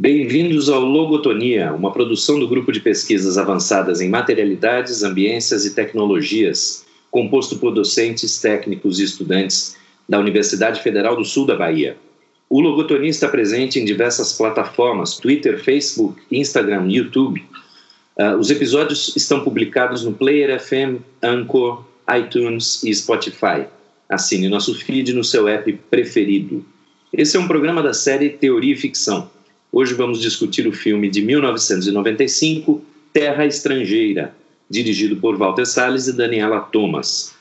Bem-vindos ao Logotonia, uma produção do Grupo de Pesquisas Avançadas em Materialidades, Ambiências e Tecnologias, composto por docentes, técnicos e estudantes da Universidade Federal do Sul da Bahia. O Logotonia está presente em diversas plataformas: Twitter, Facebook, Instagram, YouTube. Uh, os episódios estão publicados no Player FM, Anchor, iTunes e Spotify. Assine nosso feed no seu app preferido. Esse é um programa da série Teoria e Ficção Hoje vamos discutir o filme de 1995, Terra Estrangeira, dirigido por Walter Salles e Daniela Thomas.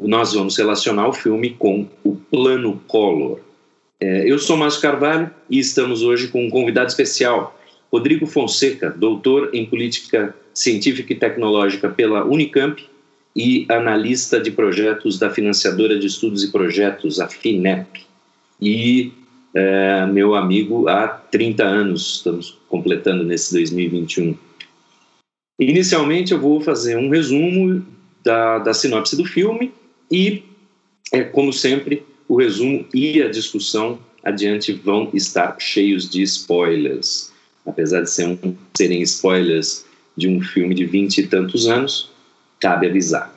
Nós vamos relacionar o filme com o Plano Collor. É, eu sou Márcio Carvalho e estamos hoje com um convidado especial, Rodrigo Fonseca, doutor em Política Científica e Tecnológica pela Unicamp e analista de projetos da financiadora de estudos e projetos, a FINEP. E é, meu amigo há 30 anos, estamos completando nesse 2021. Inicialmente, eu vou fazer um resumo da, da sinopse do filme e, é, como sempre, o resumo e a discussão adiante vão estar cheios de spoilers. Apesar de ser um, serem spoilers de um filme de vinte e tantos anos, cabe avisar.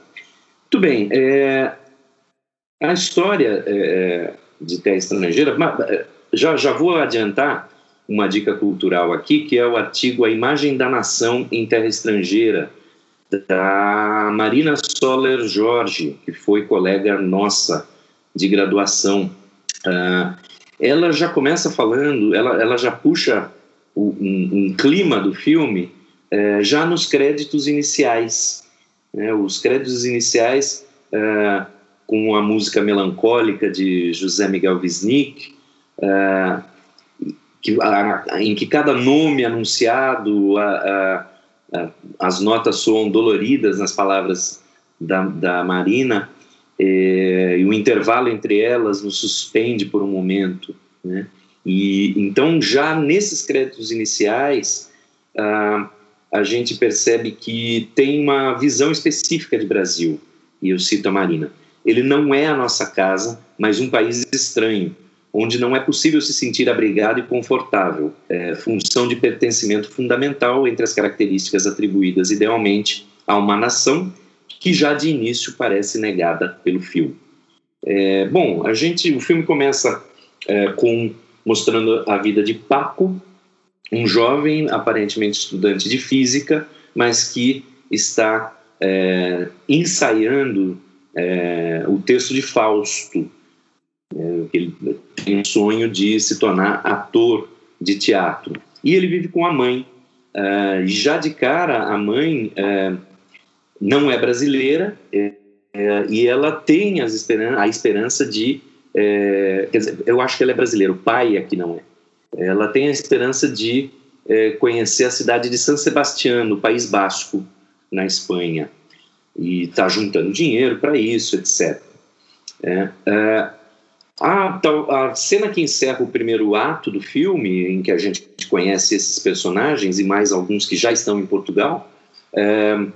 Muito bem, é, a história é, de terra estrangeira. É, já, já vou adiantar uma dica cultural aqui, que é o artigo A Imagem da Nação em Terra Estrangeira, da Marina Soler Jorge, que foi colega nossa de graduação. Uh, ela já começa falando, ela, ela já puxa o, um, um, clima do filme uh, já nos créditos iniciais. Né? Os créditos iniciais uh, com a música melancólica de José Miguel Wisnik, uh, que, a, em que cada nome anunciado, a, a, as notas soam doloridas nas palavras da, da Marina, eh, e o intervalo entre elas nos suspende por um momento. Né? E então, já nesses créditos iniciais, a gente percebe que tem uma visão específica de Brasil, e eu cito a Marina. Ele não é a nossa casa, mas um país estranho, onde não é possível se sentir abrigado e confortável, é, função de pertencimento fundamental entre as características atribuídas idealmente a uma nação que já de início parece negada pelo filme. É, bom, a gente, o filme começa é, com mostrando a vida de Paco, um jovem aparentemente estudante de física, mas que está é, ensaiando é, o texto de Fausto. É, ele tem um sonho de se tornar ator de teatro. E ele vive com a mãe. É, já de cara, a mãe é, não é brasileira é, é, e ela tem esperan a esperança de. quer dizer, eu acho que ela é brasileira, o pai aqui não é. Ela tem a esperança de conhecer a cidade de San Sebastián, no País Basco, na Espanha e está juntando dinheiro para isso, etc. É, é, a, a, cena que encerra o primeiro ato do filme, em que a gente conhece esses personagens e mais alguns que já estão em Portugal, é,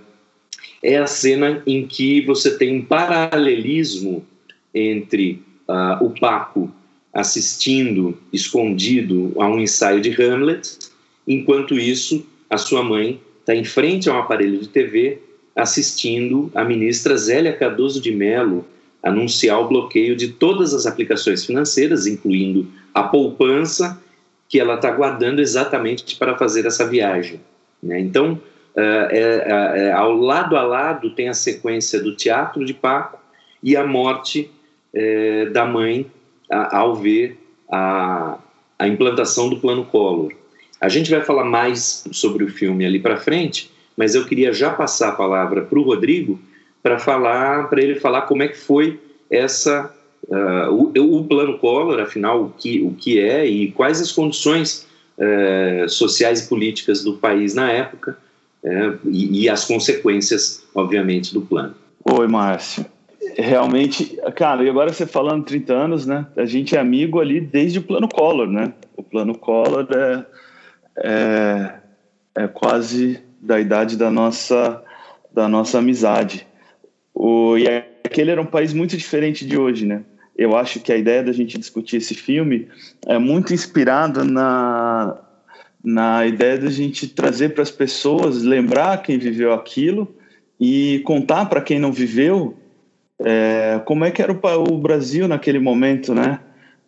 é a cena em que você tem um paralelismo entre uh, o Paco assistindo escondido a um ensaio de Hamlet, enquanto isso a sua mãe está em frente a um aparelho de TV assistindo a ministra Zélia Cardoso de Mello anunciar o bloqueio de todas as aplicações financeiras, incluindo a poupança que ela está guardando exatamente para fazer essa viagem. Né? Então, é, é, é, ao lado a lado tem a sequência do teatro de Paco e a morte é, da mãe a, ao ver a, a implantação do plano Collor. A gente vai falar mais sobre o filme ali para frente, mas eu queria já passar a palavra para o Rodrigo para falar, para ele falar como é que foi essa uh, o, o, plano Collor, afinal o que o que é e quais as condições uh, sociais e políticas do país na época uh, e, e, as consequências, obviamente, do plano. Oi, Márcio. Realmente, cara, e agora você falando 30 anos, né? A gente é amigo ali desde o plano Collor, né? O plano Collor é, é, é quase da idade da nossa, da nossa amizade. O, e aquele era um país muito diferente de hoje, né? Eu acho que a ideia da gente discutir esse filme é muito inspirada na, na ideia de a gente trazer para as pessoas, lembrar quem viveu aquilo e contar para quem não viveu é, como é que era o, o Brasil naquele momento, né?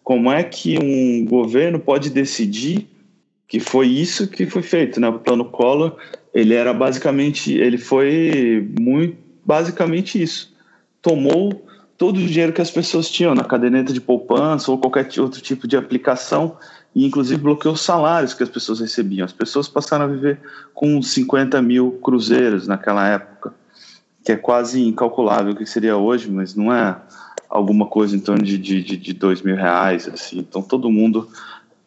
Como é que um governo pode decidir que foi isso que foi feito, né? O plano Collor, ele era basicamente, ele foi muito basicamente isso. Tomou todo o dinheiro que as pessoas tinham na caderneta de poupança ou qualquer outro tipo de aplicação e inclusive bloqueou os salários que as pessoas recebiam. As pessoas passaram a viver com 50 mil cruzeiros naquela época, que é quase incalculável o que seria hoje, mas não é alguma coisa em torno de, de, de, dois mil reais. Assim. Então todo mundo,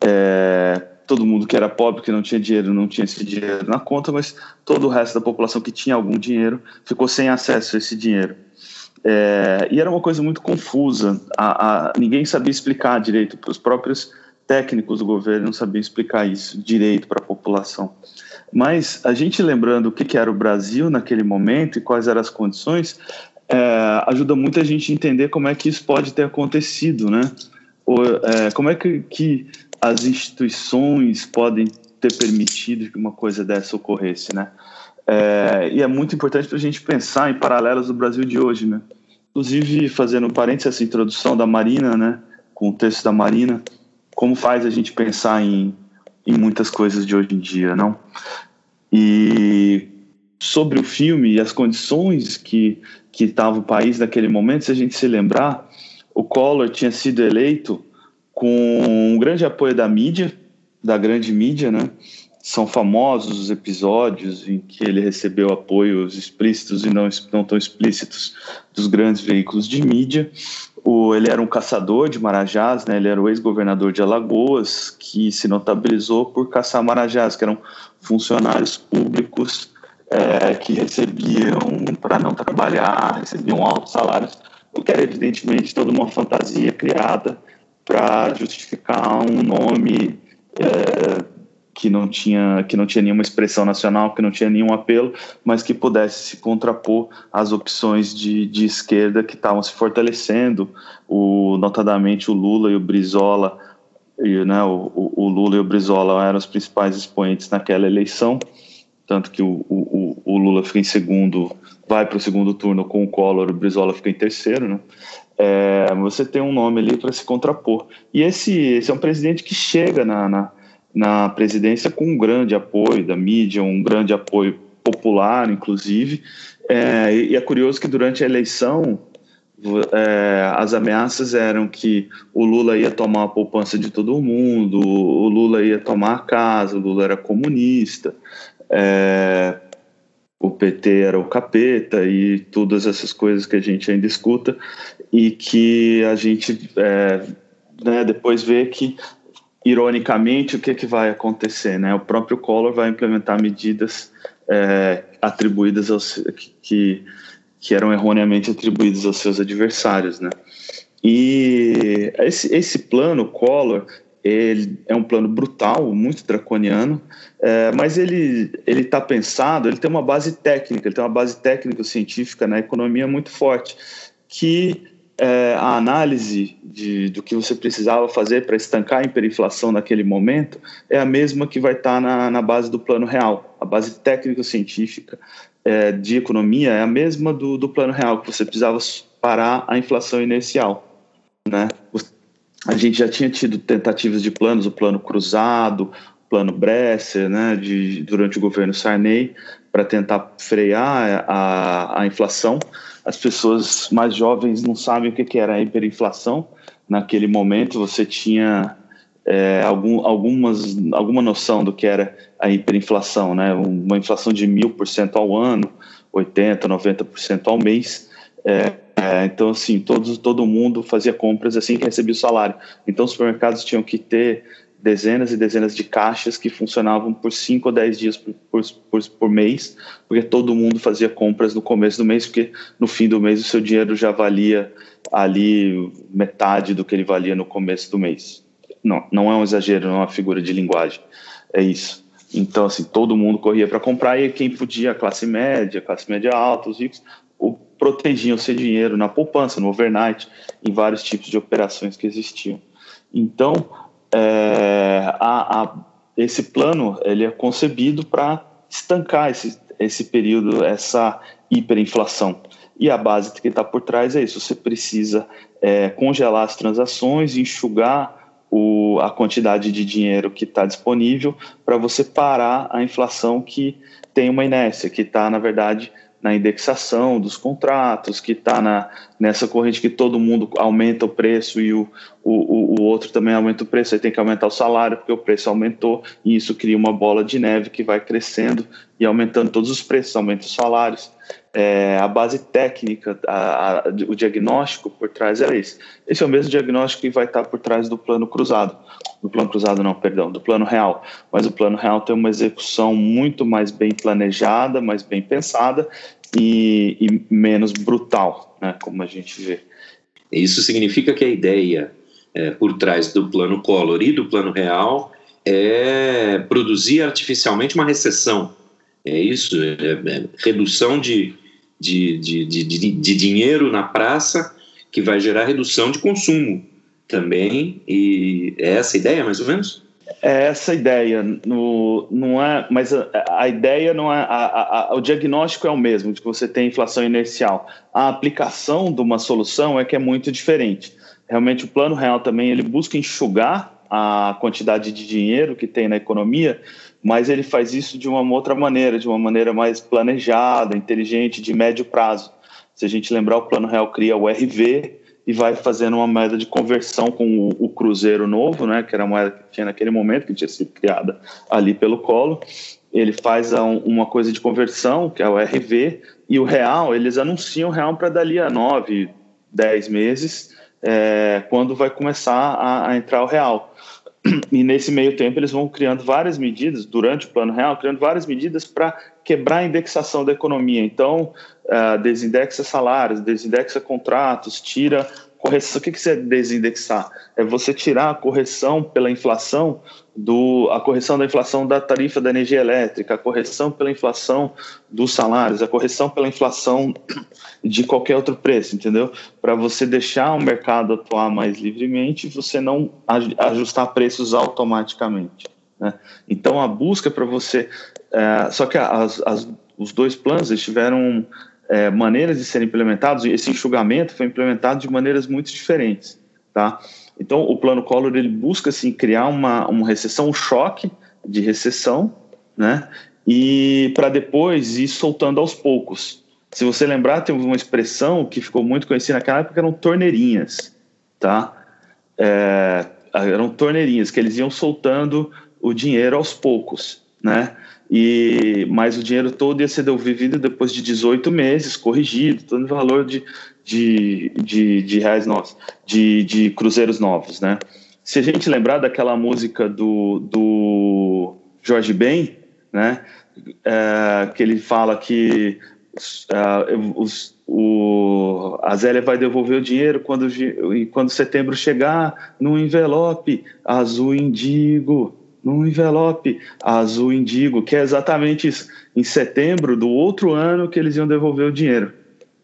é, todo mundo que era pobre, que não tinha dinheiro, não tinha esse dinheiro na conta, mas todo o resto da população que tinha algum dinheiro ficou sem acesso a esse dinheiro. É, e era uma coisa muito confusa. A, a, ninguém sabia explicar direito os próprios técnicos do governo não sabiam explicar isso direito para a população. Mas a gente lembrando o que, era o Brasil naquele momento e quais eram as condições, é, ajuda muito a gente a entender como é que isso pode ter acontecido, né? Ou, é, como é que, que as instituições podem ter permitido que uma coisa dessa ocorresse, né? É, e é muito importante para a gente pensar em paralelos do Brasil de hoje, né? Inclusive, fazendo parênteses, essa introdução da Marina, né? Com o texto da Marina, como faz a gente pensar em, em muitas coisas de hoje em dia, não? E sobre o filme e as condições que que estava o país naquele momento, se a gente se lembrar, o Collor tinha sido eleito com um grande apoio da mídia, da grande mídia, né? São famosos os episódios em que ele recebeu apoios explícitos e não, não tão explícitos dos grandes veículos de mídia. O, ele era um caçador de marajás, né? ele era o ex-governador de Alagoas, que se notabilizou por caçar marajás, que eram funcionários públicos é, que recebiam para não trabalhar, recebiam altos salários, o que era evidentemente toda uma fantasia criada para justificar um nome é, que não tinha que não tinha nenhuma expressão nacional, que não tinha nenhum apelo, mas que pudesse se contrapor às opções de, de esquerda que estavam se fortalecendo, o notadamente o Lula e o Brizola, e, né, o, o Lula e o Brizola eram os principais expoentes naquela eleição, tanto que o, o, o Lula fica em segundo, vai para o segundo turno com o Collor, o Brizola fica em terceiro, né? É, você tem um nome ali para se contrapor. E esse, esse é um presidente que chega na, na, na, presidência com um grande apoio da mídia, um grande apoio popular, inclusive. É, e é curioso que durante a eleição é, as ameaças eram que o Lula ia tomar a poupança de todo mundo, o Lula ia tomar a casa, o Lula era comunista, é, o PT era o capeta e todas essas coisas que a gente ainda escuta e que a gente é, né, depois vê que ironicamente o que, que vai acontecer né? O próprio Collor vai implementar medidas é, atribuídas aos que, que eram erroneamente atribuídas aos seus adversários né? E esse, esse plano Collor ele é um plano brutal, muito draconiano, é, mas ele ele está pensado, ele tem uma base técnica, ele tem uma base técnico-científica na economia muito forte, que é, a análise de, do que você precisava fazer para estancar a hiperinflação naquele momento é a mesma que vai estar tá na, na base do plano real. A base técnico-científica é, de economia é a mesma do, do plano real, que você precisava parar a inflação inercial. Né? a gente já tinha tido tentativas de planos, o plano cruzado, plano Bresser, né, de, durante o governo Sarney, para tentar frear a, a inflação. As pessoas mais jovens não sabem o que, que era a hiperinflação. Naquele momento, você tinha é, algum, algumas, alguma noção do que era a hiperinflação, né? uma inflação de mil por cento ao ano, 80%, 90% ao mês. É, é, então, assim, todo, todo mundo fazia compras assim que recebia o salário. Então, os supermercados tinham que ter dezenas e dezenas de caixas que funcionavam por 5 ou 10 dias por, por, por, mês, porque todo mundo fazia compras no começo do mês, porque no fim do mês o seu dinheiro já valia ali metade do que ele valia no começo do mês. Não, não é um exagero, não é uma figura de linguagem, é isso. Então, assim, todo mundo corria para comprar e quem podia, classe média, classe média alta, os ricos, protegiam seu dinheiro na poupança, no overnight, em vários tipos de operações que existiam. Então, é, a, a, esse plano ele é concebido para estancar esse, esse período, essa hiperinflação. E a base que está por trás é isso: você precisa é, congelar as transações, enxugar o, a quantidade de dinheiro que está disponível para você parar a inflação que tem uma inércia, que está, na verdade, na indexação dos contratos, que está nessa corrente que todo mundo aumenta o preço e o, o, o outro também aumenta o preço, aí tem que aumentar o salário porque o preço aumentou e isso cria uma bola de neve que vai crescendo e aumentando todos os preços, aumenta os salários. É, a base técnica, a, a, o diagnóstico por trás era esse. Esse é o mesmo diagnóstico que vai estar por trás do plano cruzado. Do plano cruzado, não, perdão, do plano real. Mas o plano real tem uma execução muito mais bem planejada, mais bem pensada e, e menos brutal, né, como a gente vê. Isso significa que a ideia é, por trás do plano Collor e do plano real é produzir artificialmente uma recessão. É isso, é, é redução de, de, de, de, de dinheiro na praça que vai gerar redução de consumo também. E é essa a ideia, mais ou menos? É essa a ideia, no, não é, mas a, a ideia não é, a, a, o diagnóstico é o mesmo, de que você tem inflação inercial. A aplicação de uma solução é que é muito diferente. Realmente o plano real também ele busca enxugar a quantidade de dinheiro que tem na economia, mas ele faz isso de uma outra maneira, de uma maneira mais planejada, inteligente, de médio prazo. Se a gente lembrar, o Plano Real cria o RV e vai fazendo uma moeda de conversão com o, o Cruzeiro novo, né, que era a moeda que tinha naquele momento, que tinha sido criada ali pelo Colo. Ele faz um, uma coisa de conversão, que é o RV, e o Real, eles anunciam o Real para dali a nove, dez meses, é, quando vai começar a, a entrar o Real. E nesse meio tempo eles vão criando várias medidas, durante o Plano Real, criando várias medidas para quebrar a indexação da economia. Então, uh, desindexa salários, desindexa contratos, tira correção. O que, que é desindexar? É você tirar a correção pela inflação do a correção da inflação da tarifa da energia elétrica, a correção pela inflação dos salários, a correção pela inflação de qualquer outro preço, entendeu? Para você deixar o mercado atuar mais livremente, você não ajustar preços automaticamente. Né? Então a busca para você, é, só que as, as, os dois planos eles tiveram é, maneiras de serem implementados, e esse enxugamento foi implementado de maneiras muito diferentes, tá? Então, o plano Collor ele busca assim criar uma, uma recessão, um choque de recessão, né? E para depois ir soltando aos poucos. Se você lembrar, tem uma expressão que ficou muito conhecida naquela época, eram torneirinhas, tá? É, eram torneirinhas que eles iam soltando o dinheiro aos poucos, né? e mas o dinheiro todo ia ser devolvido depois de 18 meses, corrigido, todo o valor de, de, de, de reais novos, de, de cruzeiros novos, né? Se a gente lembrar daquela música do, do Jorge Ben, né, é, que ele fala que é, os, o, a Zélia vai devolver o dinheiro quando, quando setembro chegar no envelope azul indigo, num envelope azul indigo, que é exatamente isso. Em setembro do outro ano que eles iam devolver o dinheiro,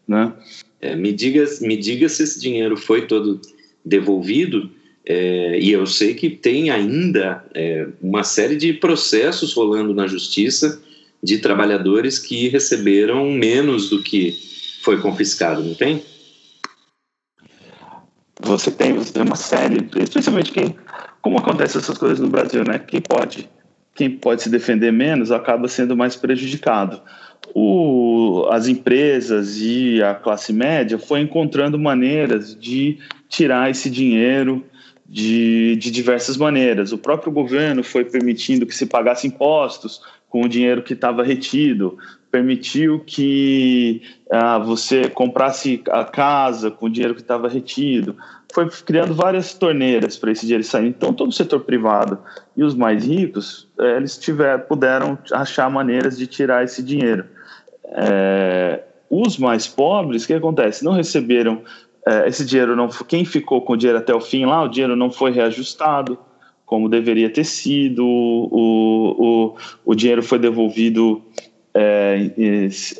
né? É, me diga, me diga se esse dinheiro foi todo devolvido. É, e eu sei que tem ainda é, uma série de processos rolando na justiça de trabalhadores que receberam menos do que foi confiscado, não tem? Você tem, você tem uma série, especialmente quem como acontece essas coisas no Brasil, né? Quem pode, quem pode se defender menos acaba sendo mais prejudicado. O, as empresas e a classe média foi encontrando maneiras de tirar esse dinheiro de, de diversas maneiras. O próprio governo foi permitindo que se pagasse impostos com o dinheiro que estava retido, permitiu que ah, você comprasse a casa com o dinheiro que estava retido, foi criando várias torneiras para esse dinheiro sair. Então, todo o setor privado e os mais ricos, é, eles tiver, puderam achar maneiras de tirar esse dinheiro. É, os mais pobres, o que acontece? Não receberam é, esse dinheiro, não quem ficou com o dinheiro até o fim lá, o dinheiro não foi reajustado como deveria ter sido, o, o, o dinheiro foi devolvido é,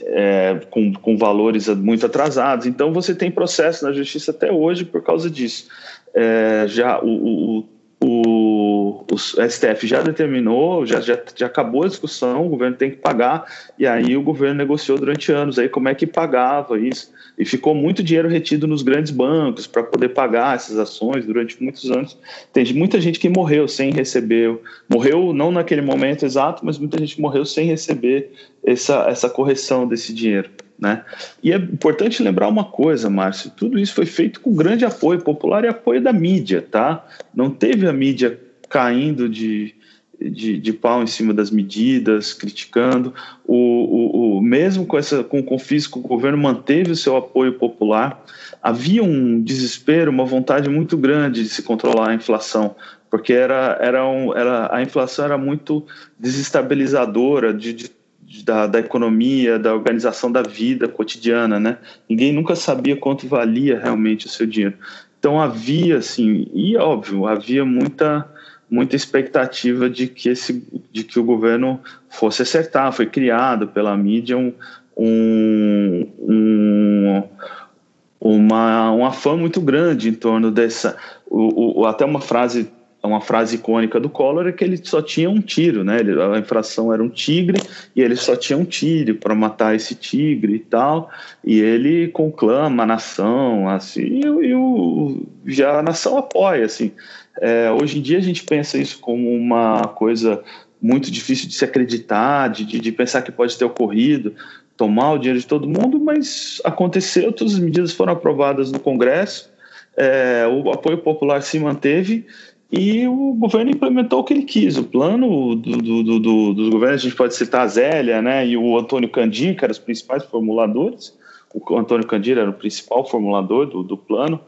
é, com, com valores muito atrasados. Então, você tem processo na justiça até hoje por causa disso. É, já o, o, o o, STF já determinou, já, já, já acabou a discussão, o governo tem que pagar, e aí o governo negociou durante anos aí como é que pagava isso. E ficou muito dinheiro retido nos grandes bancos para poder pagar essas ações durante muitos anos. Tem muita gente que morreu sem receber, morreu não naquele momento exato, mas muita gente morreu sem receber essa, essa correção desse dinheiro. Né? E é importante lembrar uma coisa, Márcio: tudo isso foi feito com grande apoio popular e apoio da mídia, tá? Não teve a mídia caindo de, de, de pau em cima das medidas, criticando. O, o, o, mesmo com, essa, com o confisco, o governo manteve o seu apoio popular. Havia um desespero, uma vontade muito grande de se controlar a inflação, porque era, era, um, era a inflação era muito desestabilizadora de, de da, da, economia, da organização da vida cotidiana, né? Ninguém nunca sabia quanto valia realmente o seu dinheiro. Então havia, assim, e óbvio, havia muita muita expectativa de que esse, de que o governo fosse acertar. Foi criado pela mídia um, um, um uma, uma fã muito grande em torno dessa, o, o, até uma frase uma frase icônica do Collor é que ele só tinha um tiro, né? Ele, a infração era um tigre e ele só tinha um tiro para matar esse tigre e tal. E ele conclama a nação, assim, e, e o, já a nação apoia, assim. É, hoje em dia a gente pensa isso como uma coisa muito difícil de se acreditar, de, de, pensar que pode ter ocorrido, tomar o dinheiro de todo mundo, mas aconteceu, todas as medidas foram aprovadas no Congresso, é, o apoio popular se manteve e o governo implementou o que ele quis. O plano do, do, do, dos governos, a gente pode citar a Zélia né, e o Antônio Candir, que eram os principais formuladores. O Antônio Candir era o principal formulador do, do plano.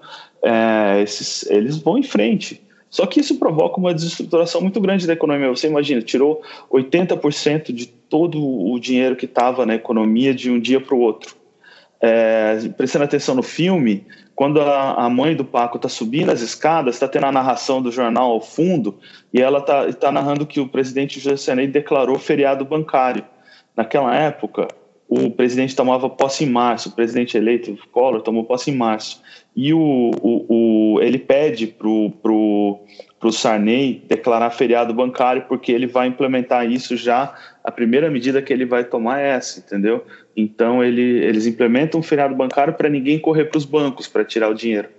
É, esses, eles vão em frente. Só que isso provoca uma desestruturação muito grande da economia. Você imagina, tirou 80% de todo o dinheiro que estava na economia de um dia para o outro. É, prestando atenção no filme, quando a, a mãe do Paco está subindo as escadas, está tendo a narração do jornal ao fundo, e ela está tá narrando que o presidente José Sarney declarou feriado bancário. Naquela época, o presidente tomava posse em março, o presidente eleito, Collor, tomou posse em março. E o, o, o ele pede para o pro, pro Sarney declarar feriado bancário, porque ele vai implementar isso já. A primeira medida que ele vai tomar é essa, entendeu? Então ele, eles implementam um feriado bancário para ninguém correr para os bancos para tirar o dinheiro.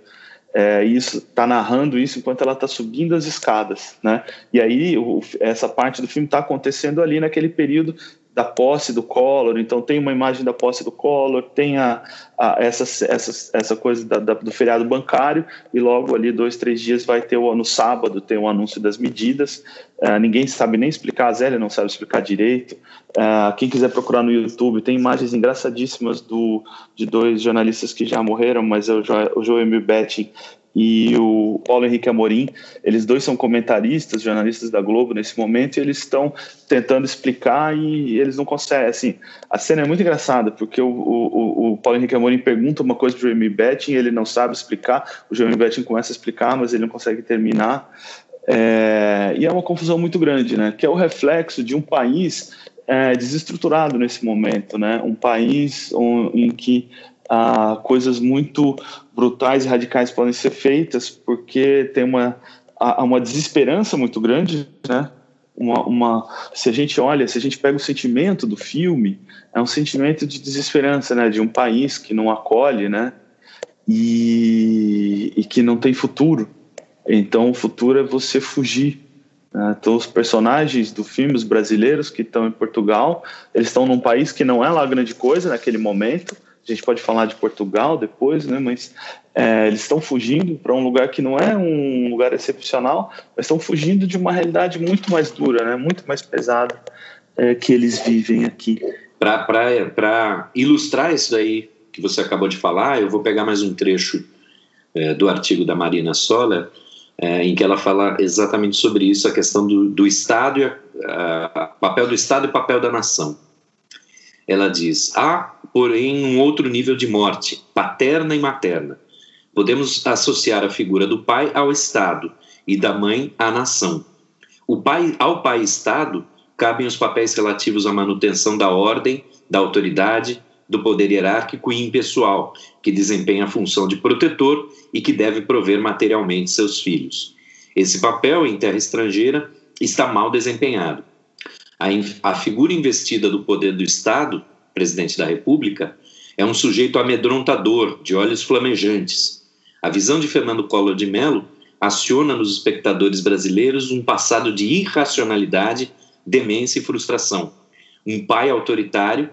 É, isso está narrando isso enquanto ela está subindo as escadas, né? E aí o, essa parte do filme está acontecendo ali naquele período da posse do Collor, então tem uma imagem da posse do Collor, tem a, a essa, essa, essa coisa da, da, do feriado bancário, e logo ali, dois, três dias, vai ter o, no sábado, tem o anúncio das medidas. Uh, ninguém sabe nem explicar, a Zélia não sabe explicar direito. Uh, quem quiser procurar no YouTube, tem imagens engraçadíssimas do, de dois jornalistas que já morreram, mas é o, jo, Betting e o Paulo Henrique Amorim, eles dois são comentaristas, jornalistas da Globo nesse momento, e eles estão tentando explicar e eles não conseguem. Assim, a cena é muito engraçada, porque o, o, o Paulo Henrique Amorim pergunta uma coisa para o Jeremy Betting, ele não sabe explicar, o Jeremy Betting começa a explicar, mas ele não consegue terminar. É, e é uma confusão muito grande, né? Que é o reflexo de um país é, desestruturado nesse momento, né? Um país em que ah, coisas muito brutais e radicais podem ser feitas, porque tem uma, uma desesperança muito grande, né? Uma, uma, se a gente olha, se a gente pega o sentimento do filme, é um sentimento de desesperança, né? De um país que não acolhe, né? E, e que não tem futuro. Então, o futuro é você fugir. Né? Então, os personagens do filme, os brasileiros que estão em Portugal, eles estão num país que não é lá grande coisa naquele momento, a gente pode falar de Portugal depois, né? Mas é, eles estão fugindo para um lugar que não é um lugar excepcional, mas estão fugindo de uma realidade muito mais dura, né? Muito mais pesada é, que eles vivem aqui. Para ilustrar isso daí que você acabou de falar, eu vou pegar mais um trecho é, do artigo da Marina Sola, é, em que ela fala exatamente sobre isso, a questão do, do Estado, e papel do Estado e papel da nação. Ela diz: há, porém, um outro nível de morte, paterna e materna. Podemos associar a figura do pai ao Estado e da mãe à nação. O pai, ao pai-Estado cabem os papéis relativos à manutenção da ordem, da autoridade, do poder hierárquico e impessoal, que desempenha a função de protetor e que deve prover materialmente seus filhos. Esse papel em terra estrangeira está mal desempenhado. A, a figura investida do poder do Estado, presidente da República, é um sujeito amedrontador, de olhos flamejantes. A visão de Fernando Collor de Mello aciona nos espectadores brasileiros um passado de irracionalidade, demência e frustração. Um pai autoritário,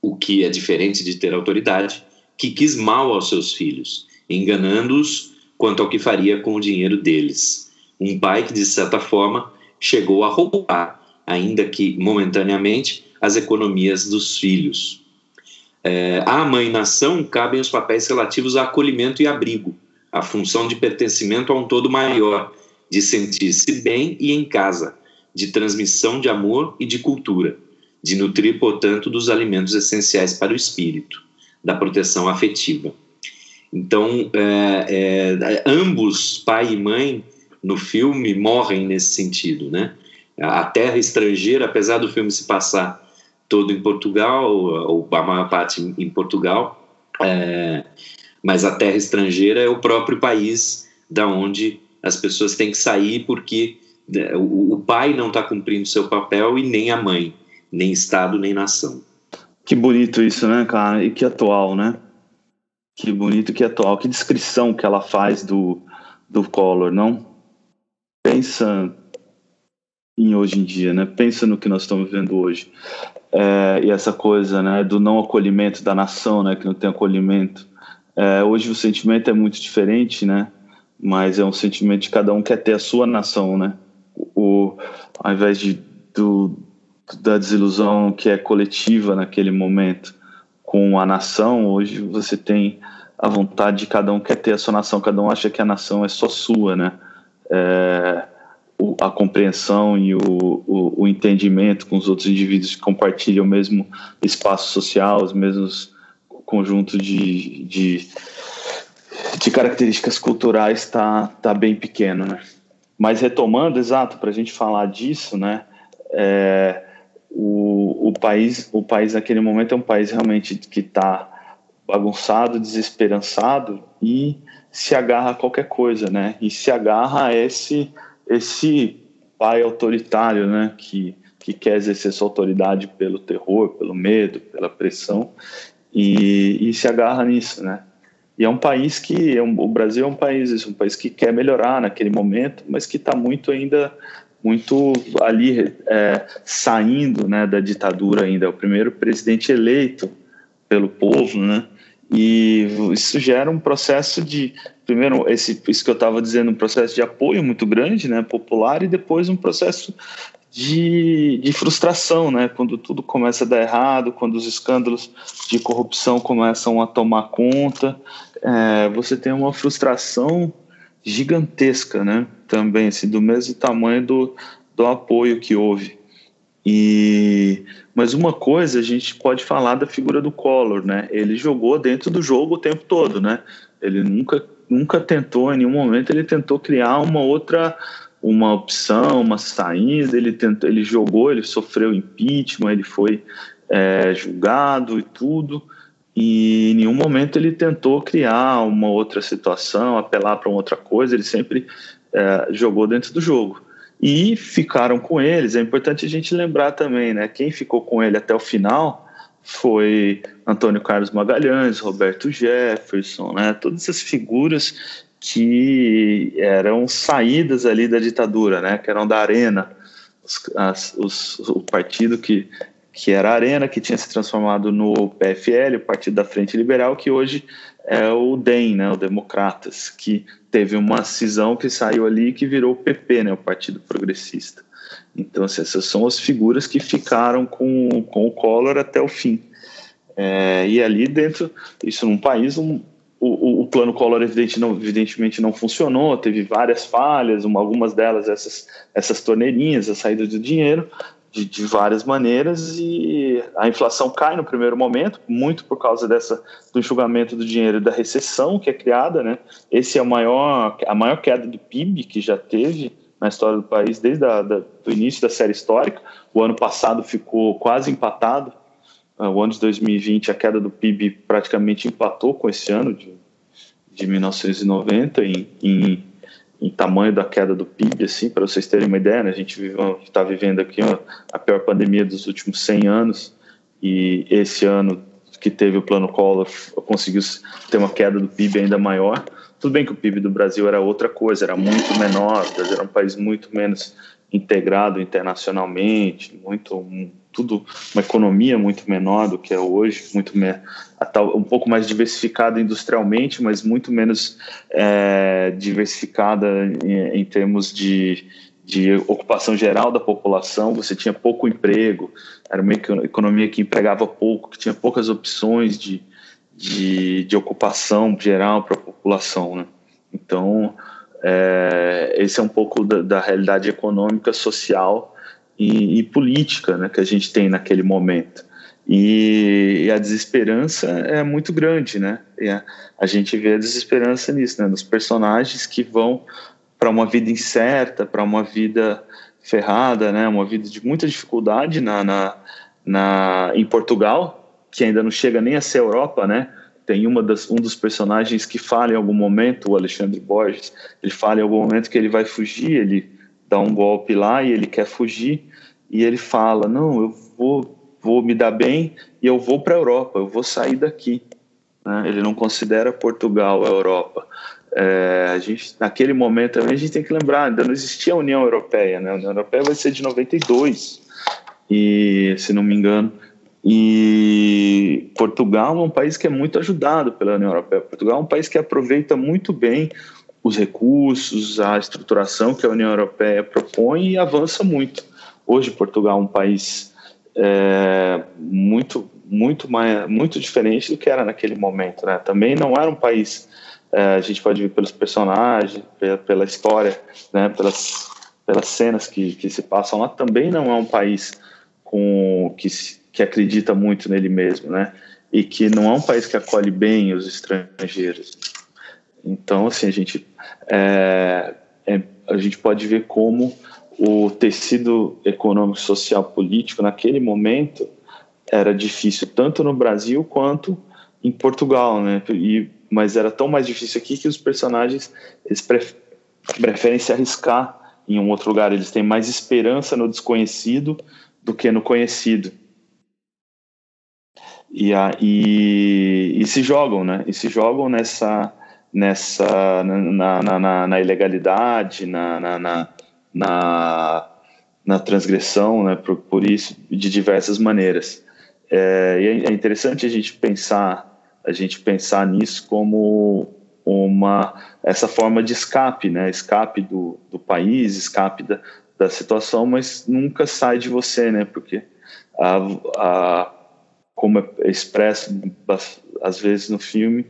o que é diferente de ter autoridade, que quis mal aos seus filhos, enganando-os quanto ao que faria com o dinheiro deles. Um pai que, de certa forma, chegou a roubar, ainda que momentaneamente, as economias dos filhos. É, à mãe-nação cabem os papéis relativos a acolhimento e abrigo, a função de pertencimento a um todo maior, de sentir-se bem e em casa, de transmissão de amor e de cultura, de nutrir, portanto, dos alimentos essenciais para o espírito, da proteção afetiva. Então, é, é, ambos, pai e mãe, no filme, morrem nesse sentido, né? A terra estrangeira, apesar do filme se passar todo em Portugal, ou a maior parte em Portugal, é, mas a terra estrangeira é o próprio país da onde as pessoas têm que sair porque né, o, pai não está cumprindo seu papel e nem a mãe, nem Estado, nem nação. Que bonito isso, né, cara? E que atual, né? Que bonito, que atual. Que descrição que ela faz do, do Collor, não? Pensa em hoje em dia, né? Pensa no que nós estamos vivendo hoje. É, e essa coisa, né, do não acolhimento da nação, né, que não tem acolhimento. É, hoje o sentimento é muito diferente, né? Mas é um sentimento de cada um quer ter a sua nação, né? O, ao invés de do, da desilusão que é coletiva naquele momento com a nação, hoje você tem a vontade de cada um quer ter a sua nação, cada um acha que a nação é só sua, né? É, a compreensão e o, o, o, entendimento com os outros indivíduos que compartilham o mesmo espaço social, os mesmos conjuntos de, de, de características culturais está tá bem pequeno, né? Mas retomando, exato, para a gente falar disso, né? É, o, o, país, o país naquele momento é um país realmente que está bagunçado, desesperançado e se agarra a qualquer coisa, né? E se agarra a esse esse pai autoritário, né, que, que quer exercer sua autoridade pelo terror, pelo medo, pela pressão, e, e se agarra nisso, né? E é um país que, é um, o Brasil é um país, é um país que quer melhorar naquele momento, mas que está muito ainda, muito ali é, saindo, né, da ditadura ainda. É o primeiro presidente eleito pelo povo, né? E isso gera um processo de, primeiro, esse, isso que eu estava dizendo, um processo de apoio muito grande, né, popular, e depois um processo de, de frustração, né, quando tudo começa a dar errado, quando os escândalos de corrupção começam a tomar conta, é, você tem uma frustração gigantesca, né, também, assim, do mesmo tamanho do, do apoio que houve. E mas uma coisa a gente pode falar da figura do Collor, né? Ele jogou dentro do jogo o tempo todo, né? Ele nunca nunca tentou em nenhum momento ele tentou criar uma outra uma opção, uma saída. Ele tentou, ele jogou, ele sofreu impeachment, ele foi é, julgado e tudo. E em nenhum momento ele tentou criar uma outra situação, apelar para uma outra coisa. Ele sempre é, jogou dentro do jogo e ficaram com eles. É importante a gente lembrar também, né? Quem ficou com ele até o final foi Antônio Carlos Magalhães, Roberto Jefferson, né? Todas essas figuras que eram saídas ali da ditadura, né? Que eram da Arena, os, as, os, o partido que que era a Arena, que tinha se transformado no PFL, o Partido da Frente Liberal, que hoje é o DEM, né, o Democratas, que teve uma cisão que saiu ali que virou o PP, né, o Partido Progressista. Então, assim, essas são as figuras que ficaram com, com o Collor até o fim. É, e ali dentro, isso num país, um, o, o, plano Collor evidente não, evidentemente não funcionou, teve várias falhas, uma, algumas delas essas, essas torneirinhas, a saída do dinheiro, de, de, várias maneiras e a inflação cai no primeiro momento, muito por causa dessa do enxugamento do dinheiro e da recessão que é criada, né? Esse é o maior, a maior queda do PIB que já teve na história do país desde a, da, do início da série histórica. O ano passado ficou quase empatado. Ah, o ano de 2020, a queda do PIB praticamente empatou com esse ano de, de 1990 em, em, em tamanho da queda do PIB, assim, para vocês terem uma ideia, né? a gente está vivendo aqui a pior pandemia dos últimos 100 anos e esse ano que teve o plano Collor conseguiu ter uma queda do PIB ainda maior. Tudo bem que o PIB do Brasil era outra coisa, era muito menor, o Brasil era um país muito menos integrado internacionalmente, muito tudo uma economia muito menor do que é hoje, muito um pouco mais diversificada industrialmente, mas muito menos é, diversificada em, em termos de, de ocupação geral da população. Você tinha pouco emprego, era uma economia que empregava pouco, que tinha poucas opções de, de, de ocupação geral para a população. Né? Então, é, esse é um pouco da, da realidade econômica, social e, e, política né, que a gente tem naquele momento. E, e a desesperança é muito grande, né? A, a, gente vê a desesperança nisso, né? Nos personagens que vão para uma vida incerta, para uma vida ferrada, né? Uma vida de muita dificuldade na, na, na, em Portugal, que ainda não chega nem a ser Europa, né? Tem uma das, um dos personagens que fala em algum momento, o Alexandre Borges, ele fala em algum momento que ele vai fugir, ele dá um golpe lá e ele quer fugir, e ele fala, não, eu vou, vou me dar bem e eu vou para a Europa, eu vou sair daqui. Né? Ele não considera Portugal a Europa. É, a gente, naquele momento também a gente tem que lembrar, ainda não existia a União Europeia, né? a União Europeia vai ser de 92, e se não me engano, e Portugal é um país que é muito ajudado pela União Europeia. Portugal é um país que aproveita muito bem os recursos, a estruturação que a União Europeia propõe e avança muito. Hoje, Portugal é um país é, muito, muito, mais, muito diferente do que era naquele momento. Né? Também não era um país, é, a gente pode ver pelos personagens, pela, pela história, né? pelas, pelas cenas que, que se passam lá, também não é um país com que que acredita muito nele mesmo, né? E que não é um país que acolhe bem os estrangeiros. Então, assim, a gente, é, é, a gente pode ver como o tecido econômico, social, político naquele momento era difícil tanto no Brasil quanto em Portugal, né? E, mas era tão mais difícil aqui que os personagens eles preferem se arriscar em um outro lugar. Eles têm mais esperança no desconhecido do que no conhecido e, e, e se jogam, né? E se jogam nessa, nessa na, na, na, na ilegalidade, na, na, na, na, transgressão, né? Por, por isso, de diversas maneiras. É, e é, é interessante a gente pensar a gente pensar nisso como uma essa forma de escape, né? Escape do, do país, escape da, da situação, mas nunca sai de você, né? Porque a, a como é expresso às vezes no filme,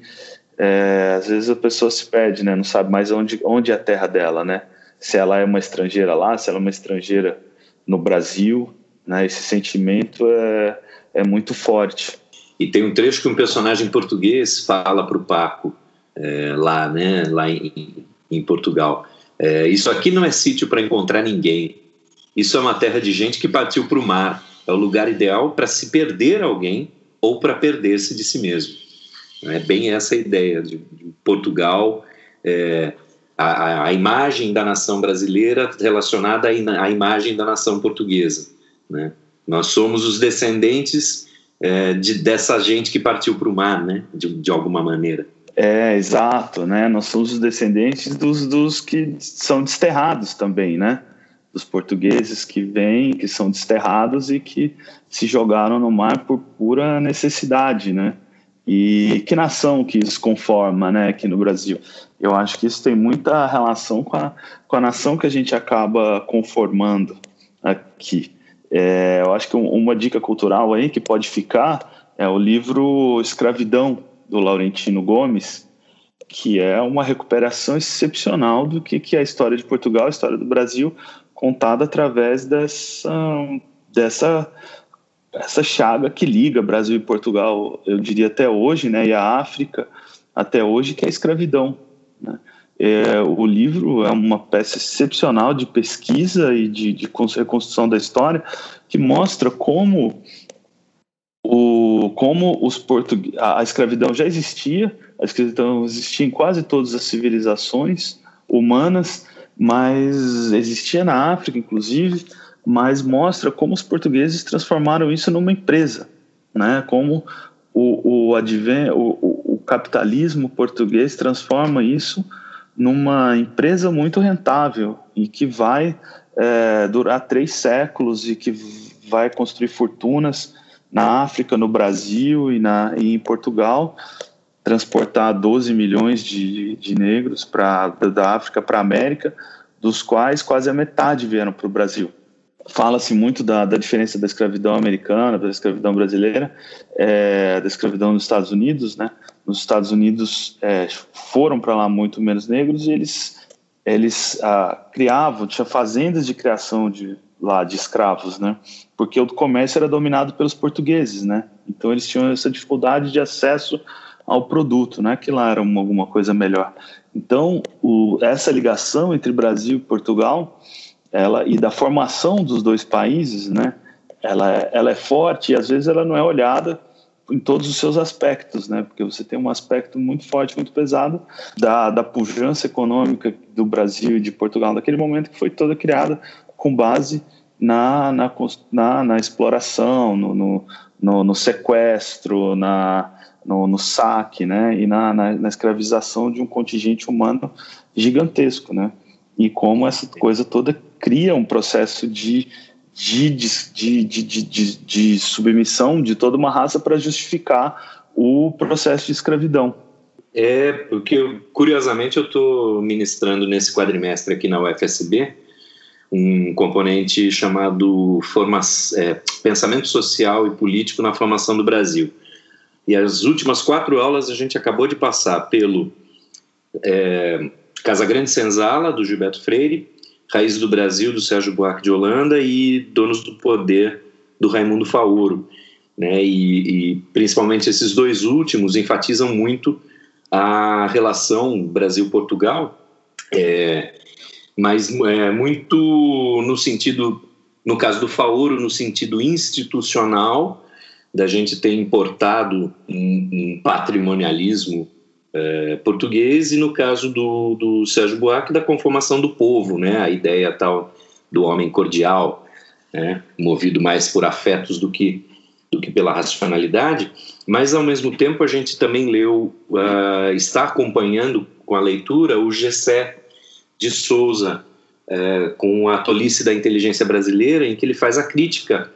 é, às vezes a pessoa se perde, né? Não sabe mais onde, onde é a terra dela, né? Se ela é uma estrangeira lá, se ela é uma estrangeira no Brasil, né? Esse sentimento é, é muito forte. E tem um trecho que um personagem português fala para o Paco, é, lá, né? Lá em, em Portugal. É, isso aqui não é sítio para encontrar ninguém. Isso é uma terra de gente que partiu para o mar é o lugar ideal para se perder alguém ou para perder-se de si mesmo. É bem essa ideia de, de Portugal, é, a, a, imagem da nação brasileira relacionada à, à imagem da nação portuguesa. Né? Nós somos os descendentes é, de, dessa gente que partiu para o mar, né? de, de alguma maneira. É, exato, né? Nós somos os descendentes dos, dos que são desterrados também, né? Dos portugueses que vêm, que são desterrados e que se jogaram no mar por pura necessidade, né? E que nação que isso conforma, né, aqui no Brasil? Eu acho que isso tem muita relação com a, com a nação que a gente acaba conformando aqui. É, eu acho que uma dica cultural aí que pode ficar é o livro Escravidão, do Laurentino Gomes, que é uma recuperação excepcional do que, que é a história de Portugal, a história do Brasil, contada através dessa, dessa essa chaga que liga Brasil e Portugal, eu diria até hoje, né, e a África até hoje, que é a escravidão. Né? É, o livro é uma peça excepcional de pesquisa e de, de reconstrução da história que mostra como o, como os portugueses, a escravidão já existia, a escravidão existia em quase todas as civilizações, humanas, mas existia na África, inclusive, mas mostra como os portugueses transformaram isso numa empresa, né? Como o, o, o, o capitalismo português transforma isso numa empresa muito rentável e que vai é, durar três séculos e que vai construir fortunas na África, no Brasil e, na, e em Portugal, transportar 12 milhões de, de negros pra, da África para a América, dos quais quase a metade vieram para o Brasil. Fala-se muito da, da, diferença da escravidão americana, da escravidão brasileira, é, da escravidão nos Estados Unidos. Né? Nos Estados Unidos é, foram para lá muito menos negros e eles, eles ah, criavam, tinha fazendas de criação de, lá de escravos, né? Porque o comércio era dominado pelos portugueses, né? Então eles tinham essa dificuldade de acesso ao produto, né? Que lá era uma, alguma coisa melhor. Então o, essa ligação entre Brasil e Portugal, ela e da formação dos dois países, né? Ela, ela é forte e às vezes ela não é olhada em todos os seus aspectos, né? Porque você tem um aspecto muito forte, muito pesado da, da pujança econômica do Brasil e de Portugal naquele momento que foi toda criada com base na, na, na, na exploração, no, no, no, no, sequestro, na, no, no saque, né? E na, na, na escravização de um contingente humano gigantesco, né? E como essa coisa toda cria um processo de, de, de, de, de, de submissão de toda uma raça para justificar o processo de escravidão. É, porque curiosamente eu estou ministrando nesse quadrimestre aqui na UFSB um componente chamado forma, é, pensamento social e político na formação do Brasil. E as últimas quatro aulas a gente acabou de passar pelo é, Casa Grande Senzala, do Gilberto Freire, Raiz do Brasil, do Sérgio Buarque de Holanda e Donos do Poder, do Raimundo Faoro. Né? E, e principalmente esses dois últimos enfatizam muito a relação Brasil-Portugal, é, mas é, muito no sentido, no caso do Faoro, no sentido institucional, da gente ter importado um, um patrimonialismo é, português, e no caso do, do Sérgio Buarque, da conformação do povo, né, a ideia tal do homem cordial, né, movido mais por afetos do que, do que pela racionalidade, mas ao mesmo tempo a gente também leu, uh, está acompanhando com a leitura o Gessé, de Souza é, com a tolice da inteligência brasileira, em que ele faz a crítica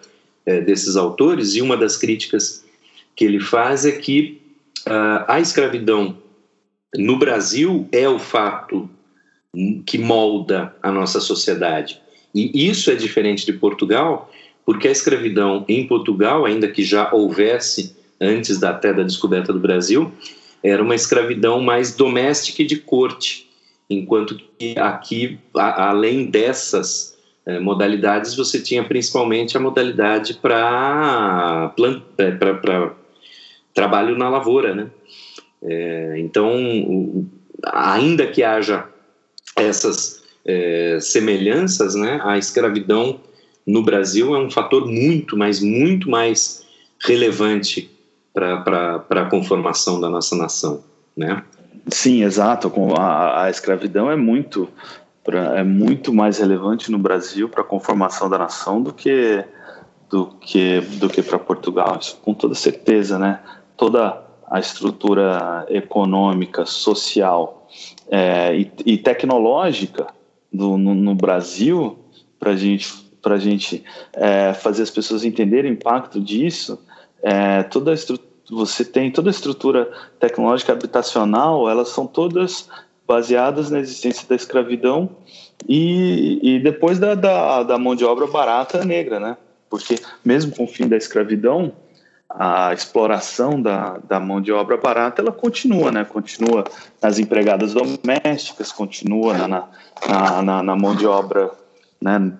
é, desses autores, e uma das críticas que ele faz é que uh, a escravidão no Brasil é o fato que molda a nossa sociedade. E isso é diferente de Portugal, porque a escravidão em Portugal, ainda que já houvesse antes da, até da descoberta do Brasil, era uma escravidão mais doméstica e de corte enquanto que aqui, a, além dessas é, modalidades, você tinha principalmente a modalidade para é, trabalho na lavoura, né? É, então, o, ainda que haja essas é, semelhanças, né, a escravidão no Brasil é um fator muito, mas muito mais relevante para a conformação da nossa nação, né? Sim, exato. A, a escravidão é muito pra, é muito mais relevante no Brasil para a conformação da nação do que do que do que para Portugal. Isso com toda certeza, né? Toda a estrutura econômica, social é, e, e, tecnológica do, no, no Brasil para gente para gente é, fazer as pessoas entenderem o impacto disso, é, toda a estrutura você tem toda a estrutura tecnológica habitacional, elas são todas baseadas na existência da escravidão e, e depois da, da, da, mão de obra barata negra, né? Porque mesmo com o fim da escravidão, a exploração da, da mão de obra barata ela continua, né? Continua nas empregadas domésticas, continua na, na, na, na mão de obra né,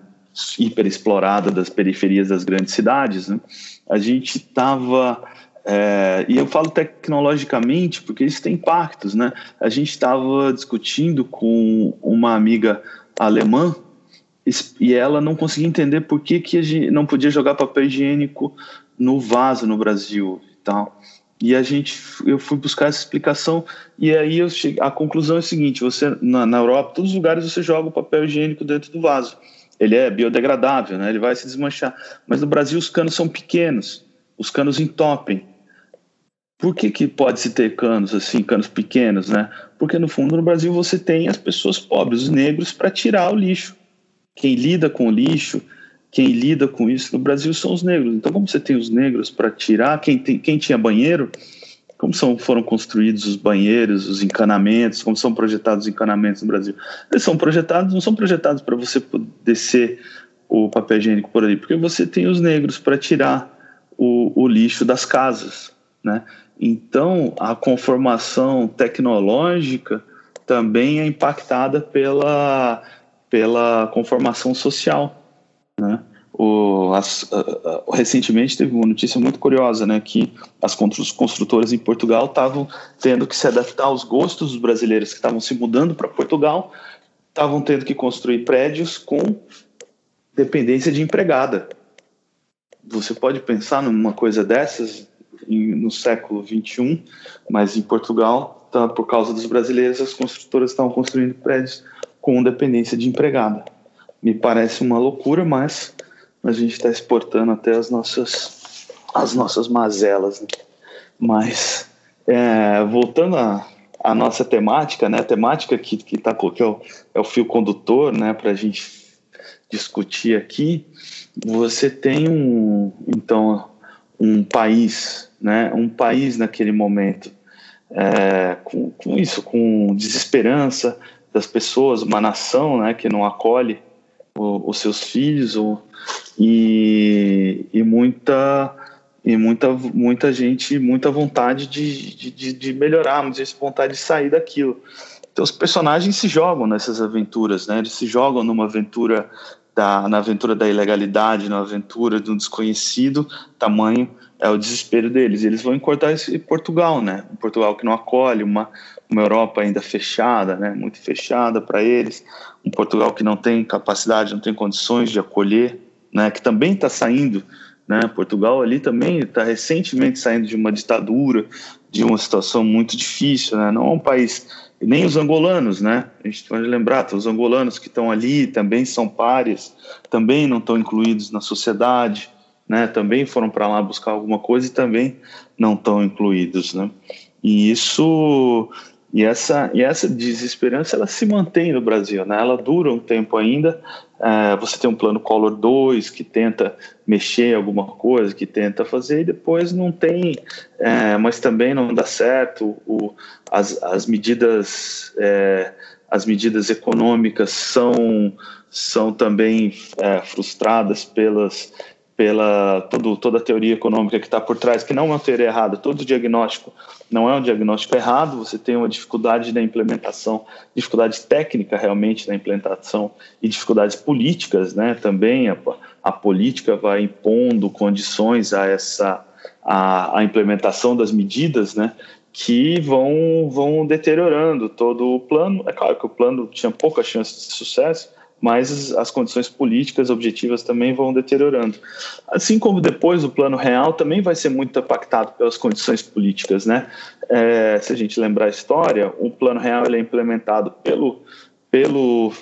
hiperexplorada das periferias das grandes cidades. Né? A gente estava é, e eu falo tecnologicamente porque isso tem impactos, né? A gente estava discutindo com uma amiga alemã e ela não conseguia entender por que, que a gente não podia jogar papel higiênico no vaso no Brasil e tal. E a gente, eu fui buscar essa explicação e aí eu cheguei, a conclusão é a seguinte: você na, na Europa, todos os lugares você joga o papel higiênico dentro do vaso. Ele é biodegradável, né? Ele vai se desmanchar. Mas no Brasil os canos são pequenos, os canos entopem. Por que, que pode se ter canos assim, canos pequenos, né? Porque no fundo no Brasil você tem as pessoas pobres, os negros, para tirar o lixo. Quem lida com o lixo, quem lida com isso no Brasil são os negros. Então, como você tem os negros para tirar, quem, tem, quem tinha banheiro, como são, foram construídos os banheiros, os encanamentos, como são projetados os encanamentos no Brasil? Eles são projetados, não são projetados para você descer o papel higiênico por ali, porque você tem os negros para tirar o, o lixo das casas, né? Então, a conformação tecnológica também é impactada pela, pela conformação social. Né? O, as, recentemente teve uma notícia muito curiosa, né, que as construtoras em Portugal estavam tendo que se adaptar aos gostos dos brasileiros que estavam se mudando para Portugal, estavam tendo que construir prédios com dependência de empregada. Você pode pensar numa coisa dessas em, no século 21, mas em Portugal, tá, por causa dos brasileiros, as construtoras estavam construindo prédios com dependência de empregada. Me parece uma loucura, mas a gente está exportando até as nossas, as nossas mazelas. Né? Mas, é, voltando à, à nossa temática, né? a temática que, que, tá, que é, o, é o fio condutor né? para a gente discutir aqui, você tem um, então, um país, né? um país naquele momento, é, com, com, isso, com desesperança das pessoas, uma nação né? que não acolhe o, os seus filhos e, e muita e muita muita gente muita vontade de, de, de melhorar muita vontade de sair daquilo então os personagens se jogam nessas aventuras né eles se jogam numa aventura da, na aventura da ilegalidade na aventura do desconhecido tamanho é o desespero deles. Eles vão encontrar esse Portugal né? Um Portugal que não acolhe uma uma Europa ainda fechada, né, muito fechada para eles, um Portugal que não tem capacidade, não tem condições de acolher, né, que também está saindo, né, Portugal ali também está recentemente saindo de uma ditadura, de uma situação muito difícil, né, não é um país nem os angolanos, né? A gente pode lembrar, os angolanos que estão ali também são pares, também não estão incluídos na sociedade, né? Também foram para lá buscar alguma coisa e também não estão incluídos, né? E isso e essa, e essa desesperança ela se mantém no Brasil, né? ela dura um tempo ainda. É, você tem um plano Collor 2 que tenta mexer alguma coisa, que tenta fazer, e depois não tem, é, mas também não dá certo. O, as, as, medidas, é, as medidas econômicas são, são também é, frustradas pelas, pela todo, toda a teoria econômica que está por trás, que não é uma teoria errada, todo diagnóstico não é um diagnóstico errado, você tem uma dificuldade na implementação, dificuldade técnica realmente na implementação e dificuldades políticas, né? Também a, a política vai impondo condições a essa a, a implementação das medidas, né? que vão, vão deteriorando todo o plano. É claro que o plano tinha pouca chance de sucesso, mas as condições políticas objetivas também vão deteriorando. Assim como depois o plano real também vai ser muito impactado pelas condições políticas, né? É, se a gente lembrar a história, o plano real ele é implementado pelo, pelo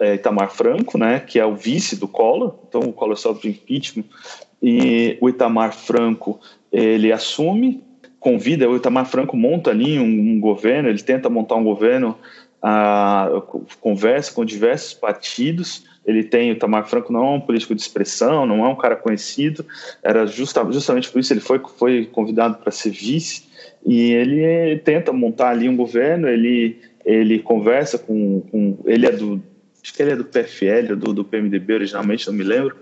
é, Itamar Franco, né, que é o vice do Collor, então o Collor sofre impeachment, e o Itamar Franco ele assume, convida, o Itamar Franco monta ali um, um governo, ele tenta montar um governo a, conversa com diversos partidos. Ele tem, o Tamar Franco não é um político de expressão, não é um cara conhecido, era justa, justamente por isso ele foi, foi convidado para ser vice, e ele tenta montar ali um governo, ele, ele conversa com, com ele é do, acho que ele é do PFL, do, do PMDB originalmente, não me lembro,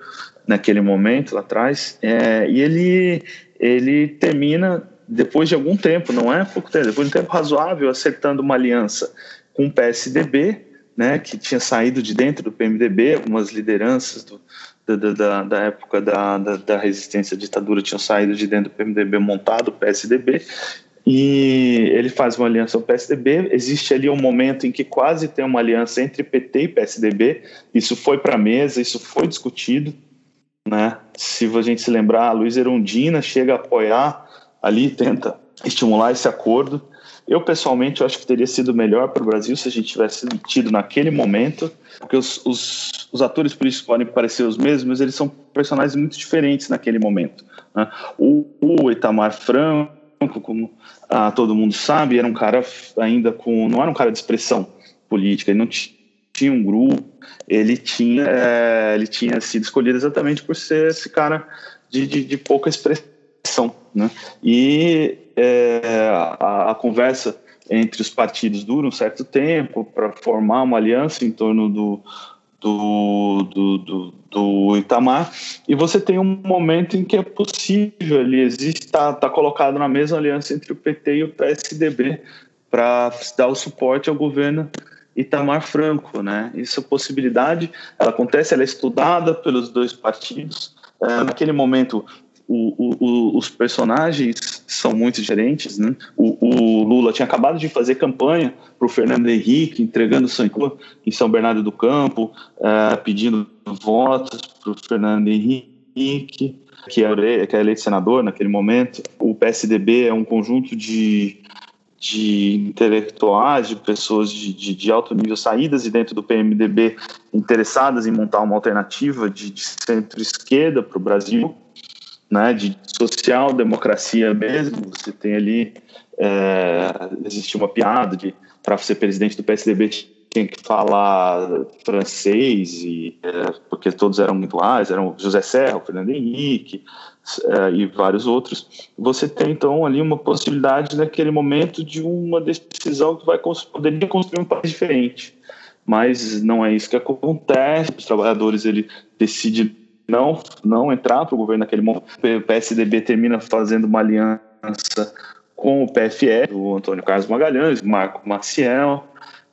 naquele momento lá atrás, é, e ele, ele termina depois de algum tempo, não é pouco tempo, depois de um tempo razoável, acertando uma aliança com o PSDB, né, que tinha saído de dentro do PMDB, algumas lideranças do, da, da, da, época da, da, da, resistência à ditadura tinham saído de dentro do PMDB, montado o PSDB, e ele faz uma aliança com o PSDB. Existe ali um momento em que quase tem uma aliança entre PT e PSDB. Isso foi para a mesa, isso foi discutido. Né? Se a gente se lembrar, a Luiz Erundina chega a apoiar ali, tenta estimular esse acordo. Eu, pessoalmente, eu acho que teria sido melhor para o Brasil se a gente tivesse tido naquele momento, porque os, os, os, atores políticos podem parecer os mesmos, eles são personagens muito diferentes naquele momento. Né? O, o Itamar Franco, como ah, todo mundo sabe, era um cara ainda com. não era um cara de expressão política, ele não tinha um grupo, ele tinha, é, ele tinha sido escolhido exatamente por ser esse cara de, de, de pouca expressão. Né? E é, a, a, conversa entre os partidos dura um certo tempo para formar uma aliança em torno do, do, do, do, do, Itamar, e você tem um momento em que é possível, existe, está tá colocado na mesma aliança entre o PT e o PSDB para dar o suporte ao governo Itamar Franco, né? Essa possibilidade, ela acontece, ela é estudada pelos dois partidos. É, naquele momento, o, o, os personagens são muito diferentes. Né? O, o, Lula tinha acabado de fazer campanha para o Fernando Henrique, entregando sangue em São Bernardo do Campo, uh, pedindo votos para o Fernando Henrique, que é, que é eleito senador naquele momento. O PSDB é um conjunto de, de intelectuais, de pessoas de, de, de, alto nível saídas e dentro do PMDB interessadas em montar uma alternativa de, de centro-esquerda para o Brasil né, de social-democracia mesmo. Você tem ali, é, existe uma piada de para ser presidente do PSDB tinha que falar francês e é, porque todos eram iguais, eram José Serra, Fernando Henrique é, e vários outros. Você tem então ali uma possibilidade naquele momento de uma decisão que vai poderia construir um país diferente, mas não é isso que acontece. Os trabalhadores ele decide não, não entrar para o governo naquele momento. O PSDB termina fazendo uma aliança com o PFL, o Antônio Carlos Magalhães, Marco Maciel,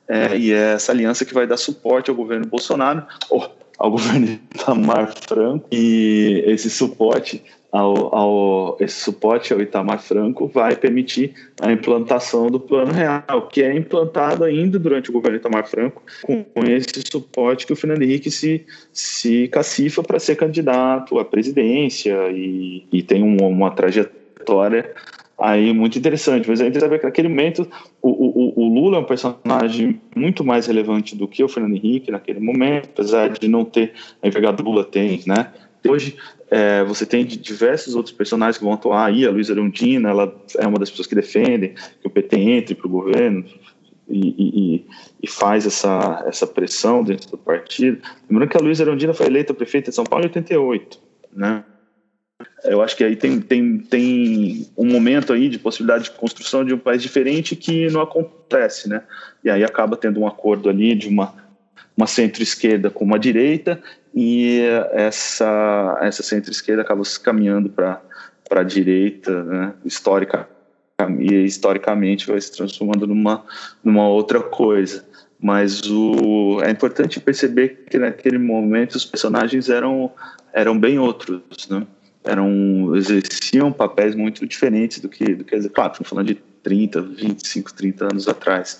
é, e é essa aliança que vai dar suporte ao governo Bolsonaro, ou ao governo Itamar Franco, e esse suporte ao, ao, esse suporte ao Itamar Franco vai permitir a implantação do Plano Real, que é implantado ainda durante o governo Itamar Franco, com, esse suporte que o Fernando Henrique se, se cacifa para ser candidato à presidência e, e tem uma, uma trajetória aí muito interessante. Mas a gente sabe que naquele momento o, o, o, Lula é um personagem muito mais relevante do que o Fernando Henrique naquele momento, apesar de não ter a envergadura Lula tem, né? Hoje é, você tem diversos outros personagens que vão atuar aí. A Luísa Arundina, ela é uma das pessoas que defendem que o PT entre para o governo e, e, e, faz essa, essa pressão dentro do partido. Lembrando que a Luísa Arundina foi eleita prefeita de São Paulo em 88, né? Eu acho que aí tem, tem, tem um momento aí de possibilidade de construção de um país diferente que não acontece, né? E aí acaba tendo um acordo ali de uma, uma centro-esquerda com uma direita e essa, essa centro-esquerda acaba se caminhando para a direita, né, histórica, e historicamente vai se transformando numa, numa outra coisa. Mas o, é importante perceber que naquele momento os personagens eram, eram bem outros, né? eram, exerciam papéis muito diferentes do que, do que claro, estamos falando de 30, 25, 30 anos atrás.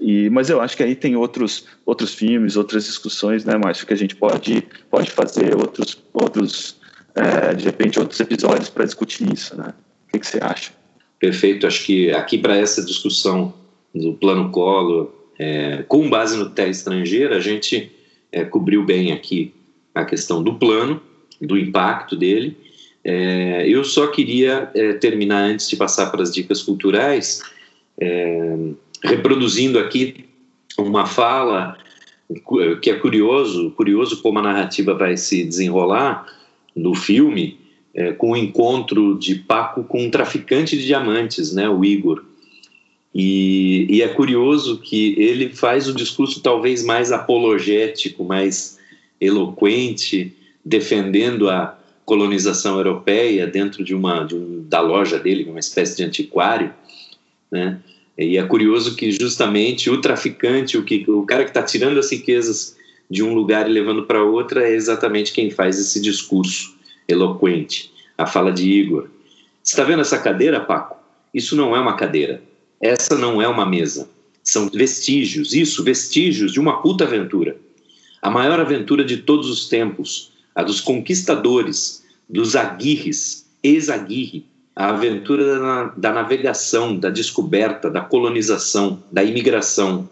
E, mas eu acho que aí tem outros, outros filmes, outras discussões, né, Márcio, que a gente pode, pode fazer, outros, outros é, de repente, outros episódios para discutir isso, né? O que, que você acha? Perfeito, acho que aqui para essa discussão do plano Collor, é, com base no TE estrangeira, a gente é, cobriu bem aqui a questão do plano, do impacto dele, é, eu só queria é, terminar antes de passar para as dicas culturais, é, reproduzindo aqui uma fala que é curioso, curioso como a narrativa vai se desenrolar no filme, é, com o encontro de Paco com um traficante de diamantes, né, o Igor. E, e é curioso que ele faz o discurso talvez mais apologético, mais eloquente, defendendo a, colonização europeia dentro de uma de um, da loja dele, uma espécie de antiquário, né? E é curioso que justamente o traficante, o que o cara que está tirando as riquezas de um lugar e levando para outra é exatamente quem faz esse discurso eloquente, a fala de Igor. Está vendo essa cadeira, Paco? Isso não é uma cadeira. Essa não é uma mesa. São vestígios, isso, vestígios de uma puta aventura. A maior aventura de todos os tempos, a dos conquistadores, dos aguirres, ex-aguirre, a aventura da, da navegação, da descoberta, da colonização, da imigração.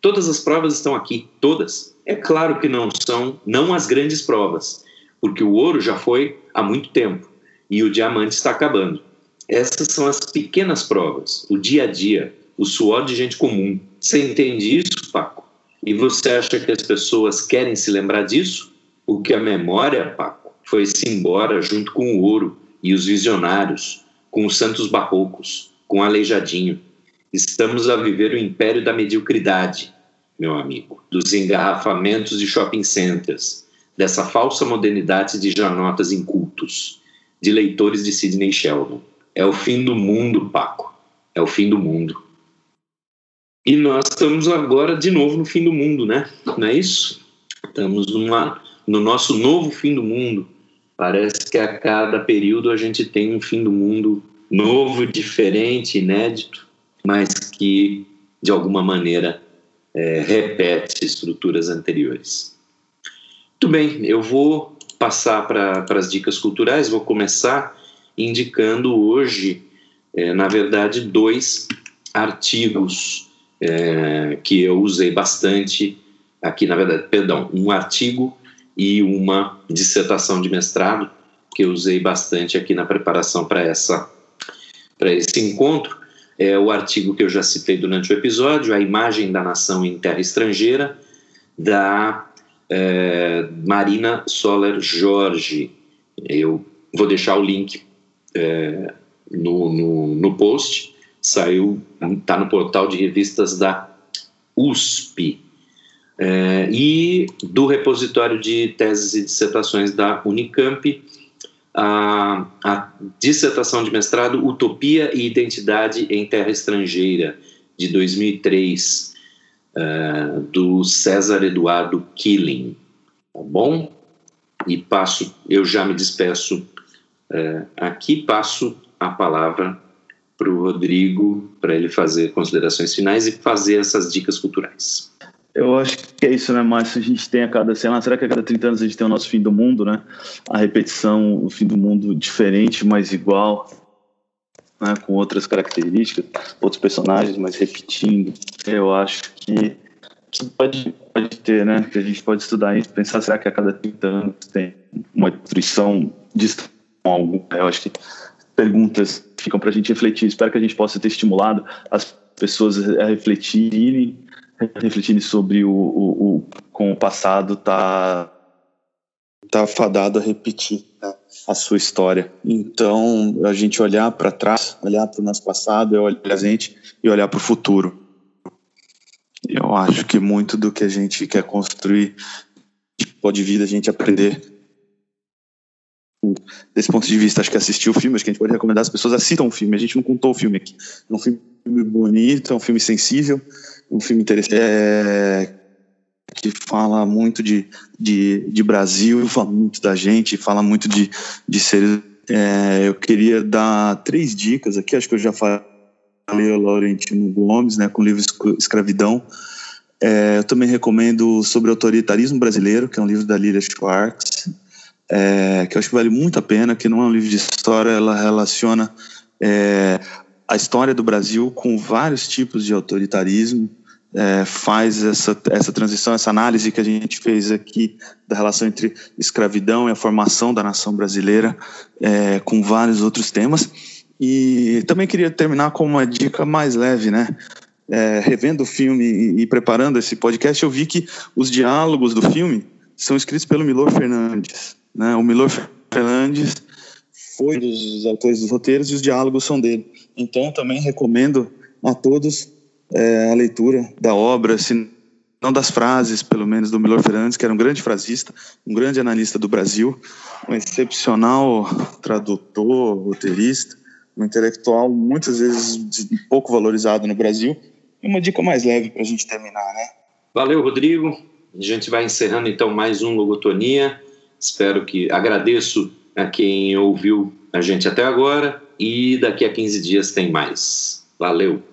Todas as provas estão aqui, todas. É claro que não são, não as grandes provas, porque o ouro já foi há muito tempo e o diamante está acabando. Essas são as pequenas provas, o dia a dia, o suor de gente comum. Você entende isso, Paco? E você acha que as pessoas querem se lembrar disso? O que a memória, Paco, foi-se embora junto com o ouro e os visionários, com os santos barrocos, com aleijadinho. Estamos a viver o império da mediocridade, meu amigo, dos engarrafamentos de shopping centers, dessa falsa modernidade de janotas incultos, de leitores de Sidney Sheldon. É o fim do mundo, Paco. É o fim do mundo. E nós estamos agora de novo no fim do mundo, né? Não é isso? Estamos numa, no nosso novo fim do mundo. Parece que a cada período a gente tem um fim do mundo novo, diferente, inédito, mas que de alguma maneira é, repete estruturas anteriores. Muito bem, eu vou passar para as dicas culturais, vou começar indicando hoje, é, na verdade, dois artigos é, que eu usei bastante aqui, na verdade, perdão, um artigo e uma dissertação de mestrado que eu usei bastante aqui na preparação para essa para esse encontro. É o artigo que eu já citei durante o episódio, a imagem da nação em terra estrangeira da é, Marina Soler Jorge. Eu vou deixar o link é, no, no, no post, saiu, está no portal de revistas da USP é, e do repositório de teses e dissertações da Unicamp, a, a dissertação de mestrado Utopia e Identidade em Terra Estrangeira, de 2003, é, do César Eduardo Killing. Tá bom? E passo, eu já me despeço é, aqui, passo a palavra para o Rodrigo, para ele fazer considerações finais e fazer essas dicas culturais. Eu acho que é isso, né, Márcio? A gente tem a cada, sei lá, será que a cada 30 anos a gente tem o nosso fim do mundo, né? A repetição, o fim do mundo diferente, mas igual, né? com outras características, outros personagens, mas repetindo. Eu acho que, pode, pode ter, né? Que a gente pode estudar isso, pensar, será que a cada 30 anos tem uma destruição de algum? Eu acho que perguntas ficam para a gente refletir. Espero que a gente possa ter estimulado as pessoas a refletirem refletindo sobre o, o, o com o passado tá tá fadado a repetir né, a sua história. Então, a gente olhar para trás, olhar para o nosso passado, olhar a gente e olhar para o futuro. Eu acho que muito do que a gente quer construir pode vir da gente aprender desse ponto de vista, acho que assistir o filme, acho que a gente pode recomendar as pessoas assistam o filme. A gente não contou o filme aqui. É um filme bonito, é um filme sensível, um filme interessante é, que fala muito de, de, de Brasil, fala muito da gente, fala muito de, de seres. É, eu queria dar três dicas aqui, acho que eu já falei ao Laurentino Gomes, né, com o livro Escravidão. É, eu também recomendo sobre o autoritarismo brasileiro, que é um livro da Lília Schwartz, é, que eu acho que vale muito a pena, que não é um livro de história, ela relaciona é, a história do Brasil com vários tipos de autoritarismo, é, faz essa, essa transição, essa análise que a gente fez aqui da relação entre escravidão e a formação da nação brasileira, é, com vários outros temas. E também queria terminar com uma dica mais leve, né? É, revendo o filme e, e, preparando esse podcast, eu vi que os diálogos do filme são escritos pelo Milor Fernandes. Né? O Milor Fernandes foi dos autores dos roteiros e os diálogos são dele. Então, também recomendo a todos é, a leitura da obra, se não das frases, pelo menos, do Milor Fernandes, que era um grande frasista, um grande analista do Brasil, um excepcional tradutor, roteirista, um intelectual muitas vezes pouco valorizado no Brasil. E uma dica mais leve para a gente terminar, né? Valeu, Rodrigo. A gente vai encerrando então mais um Logotonia. Espero que agradeço a quem ouviu a gente até agora e daqui a 15 dias tem mais. Valeu!